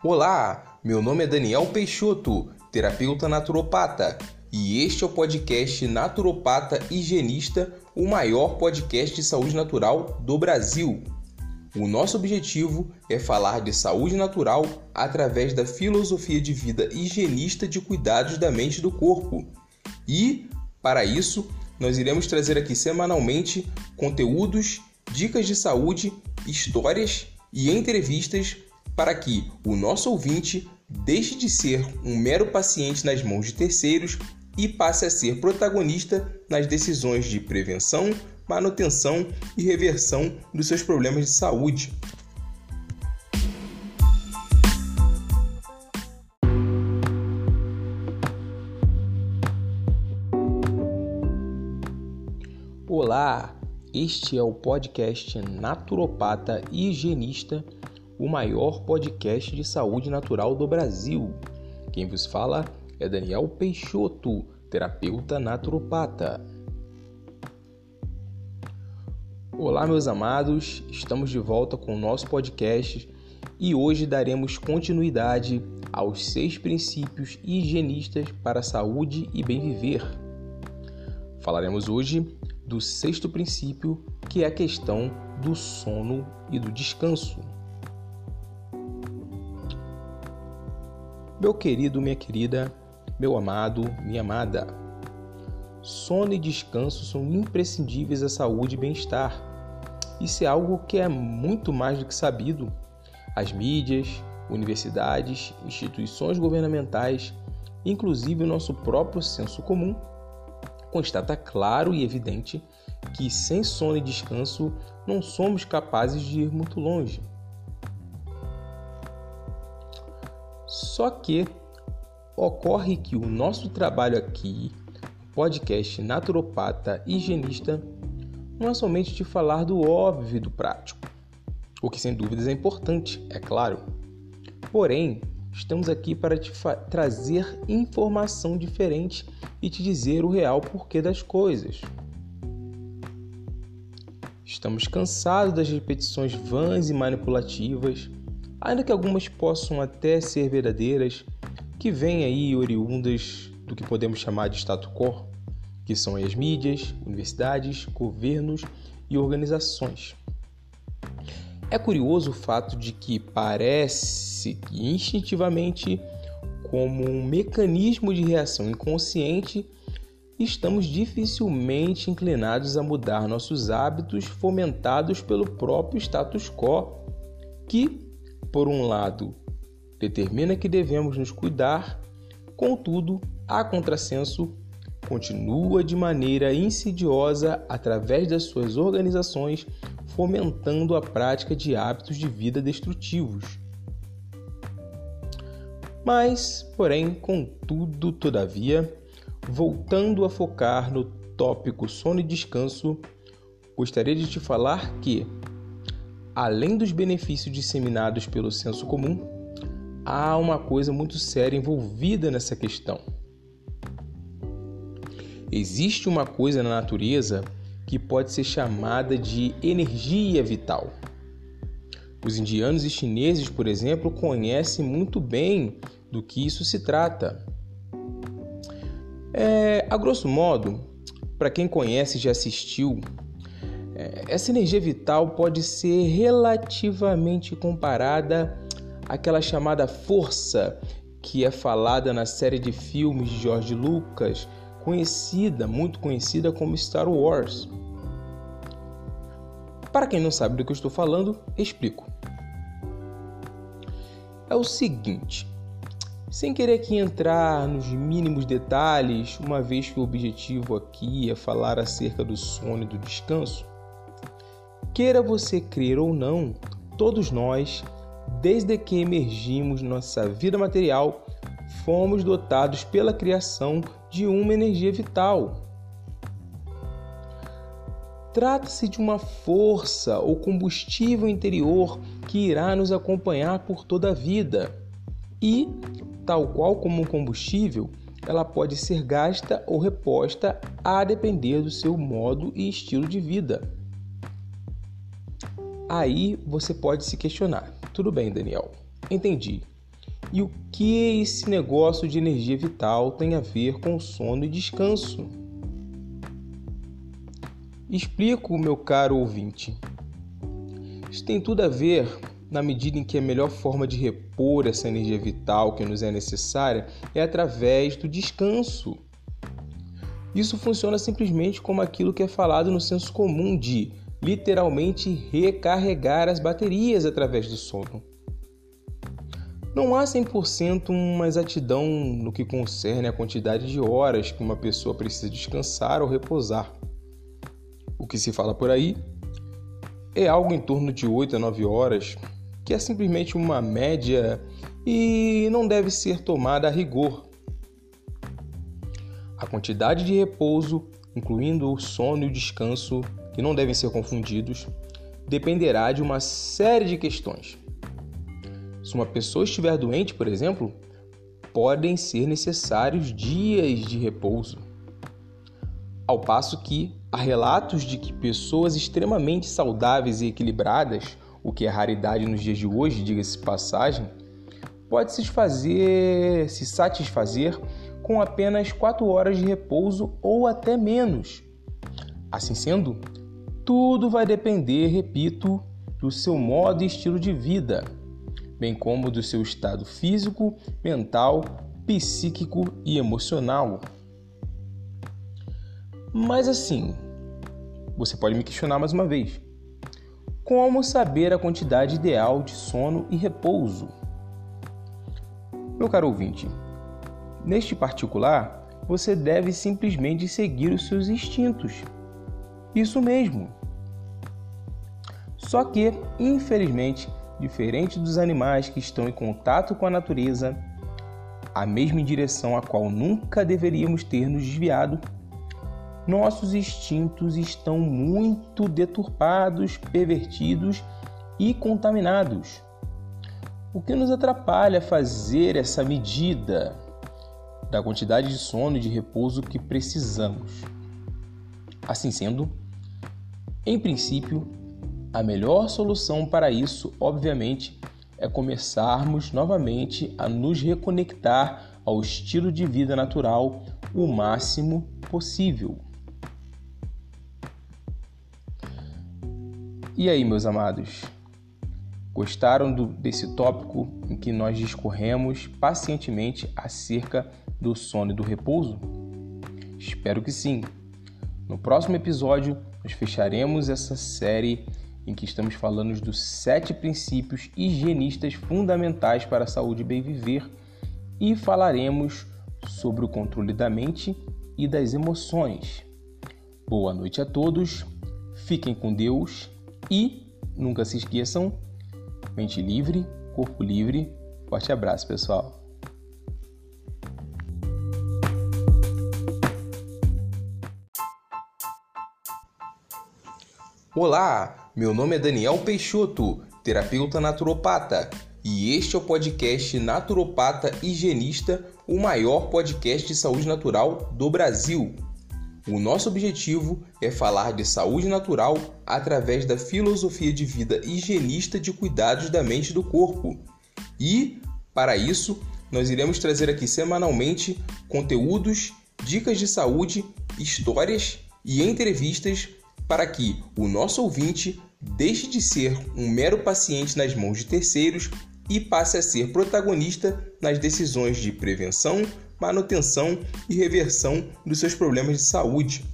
Olá, meu nome é Daniel Peixoto, terapeuta naturopata, e este é o podcast Naturopata Higienista, o maior podcast de saúde natural do Brasil. O nosso objetivo é falar de saúde natural através da filosofia de vida higienista de cuidados da mente e do corpo. E, para isso, nós iremos trazer aqui semanalmente conteúdos, dicas de saúde, histórias e entrevistas para que o nosso ouvinte deixe de ser um mero paciente nas mãos de terceiros e passe a ser protagonista nas decisões de prevenção, manutenção e reversão dos seus problemas de saúde. Olá, este é o podcast Naturopata Higienista, o maior podcast de saúde natural do Brasil. Quem vos fala é Daniel Peixoto, terapeuta naturopata. Olá, meus amados, estamos de volta com o nosso podcast e hoje daremos continuidade aos seis princípios higienistas para a saúde e bem viver. Falaremos hoje do sexto princípio, que é a questão do sono e do descanso. Meu querido, minha querida, meu amado, minha amada, sono e descanso são imprescindíveis à saúde e bem-estar. Isso é algo que é muito mais do que sabido. As mídias, universidades, instituições governamentais, inclusive o nosso próprio senso comum, constata claro e evidente que sem sono e descanso não somos capazes de ir muito longe. Só que ocorre que o nosso trabalho aqui, podcast Naturopata Higienista, não é somente de falar do óbvio e do prático, o que sem dúvidas é importante, é claro. Porém, estamos aqui para te trazer informação diferente e te dizer o real porquê das coisas. Estamos cansados das repetições vãs e manipulativas, ainda que algumas possam até ser verdadeiras, que vêm aí oriundas do que podemos chamar de status quo, que são as mídias, universidades, governos e organizações. É curioso o fato de que parece que instintivamente, como um mecanismo de reação inconsciente, estamos dificilmente inclinados a mudar nossos hábitos fomentados pelo próprio status quo, que, por um lado, determina que devemos nos cuidar, contudo, a contrassenso continua de maneira insidiosa através das suas organizações fomentando a prática de hábitos de vida destrutivos. Mas, porém, contudo, todavia, voltando a focar no tópico sono e descanso, gostaria de te falar que, além dos benefícios disseminados pelo senso comum, há uma coisa muito séria envolvida nessa questão. Existe uma coisa na natureza que pode ser chamada de energia vital. Os indianos e chineses, por exemplo, conhecem muito bem do que isso se trata. É, a grosso modo, para quem conhece e já assistiu, essa energia vital pode ser relativamente comparada aquela chamada força que é falada na série de filmes de George Lucas, conhecida, muito conhecida como Star Wars. Para quem não sabe do que eu estou falando, explico. É o seguinte, sem querer aqui entrar nos mínimos detalhes, uma vez que o objetivo aqui é falar acerca do sono e do descanso, queira você crer ou não, todos nós desde que emergimos nossa vida material, fomos dotados pela criação de uma energia vital. Trata-se de uma força ou combustível interior que irá nos acompanhar por toda a vida. E, tal qual como um combustível, ela pode ser gasta ou reposta a depender do seu modo e estilo de vida. Aí você pode se questionar: tudo bem, Daniel, entendi. E o que esse negócio de energia vital tem a ver com sono e descanso? Explico, meu caro ouvinte. Isso tem tudo a ver na medida em que a melhor forma de repor essa energia vital que nos é necessária é através do descanso. Isso funciona simplesmente como aquilo que é falado no senso comum de literalmente recarregar as baterias através do sono. Não há 100% uma exatidão no que concerne a quantidade de horas que uma pessoa precisa descansar ou repousar. O que se fala por aí é algo em torno de 8 a 9 horas, que é simplesmente uma média e não deve ser tomada a rigor. A quantidade de repouso, incluindo o sono e o descanso, que não devem ser confundidos, dependerá de uma série de questões. Se uma pessoa estiver doente, por exemplo, podem ser necessários dias de repouso. Ao passo que há relatos de que pessoas extremamente saudáveis e equilibradas, o que é raridade nos dias de hoje, diga-se passagem, pode se fazer, se satisfazer com apenas 4 horas de repouso ou até menos. Assim sendo, tudo vai depender, repito, do seu modo e estilo de vida bem como do seu estado físico, mental, psíquico e emocional. Mas assim, você pode me questionar mais uma vez. Como saber a quantidade ideal de sono e repouso? Meu caro ouvinte, neste particular, você deve simplesmente seguir os seus instintos. Isso mesmo. Só que, infelizmente, diferente dos animais que estão em contato com a natureza, a mesma direção a qual nunca deveríamos ter nos desviado, nossos instintos estão muito deturpados, pervertidos e contaminados. O que nos atrapalha fazer essa medida da quantidade de sono e de repouso que precisamos. Assim sendo, em princípio, a melhor solução para isso, obviamente, é começarmos novamente a nos reconectar ao estilo de vida natural o máximo possível. E aí, meus amados? Gostaram do, desse tópico em que nós discorremos pacientemente acerca do sono e do repouso? Espero que sim. No próximo episódio, nós fecharemos essa série em que estamos falando dos sete princípios higienistas fundamentais para a saúde bem viver e falaremos sobre o controle da mente e das emoções. Boa noite a todos, fiquem com Deus e nunca se esqueçam: mente livre, corpo livre. Forte abraço, pessoal. Olá, meu nome é Daniel Peixoto, terapeuta naturopata, e este é o podcast Naturopata Higienista, o maior podcast de saúde natural do Brasil. O nosso objetivo é falar de saúde natural através da filosofia de vida higienista de cuidados da mente e do corpo. E, para isso, nós iremos trazer aqui semanalmente conteúdos, dicas de saúde, histórias e entrevistas para que o nosso ouvinte deixe de ser um mero paciente nas mãos de terceiros e passe a ser protagonista nas decisões de prevenção, manutenção e reversão dos seus problemas de saúde.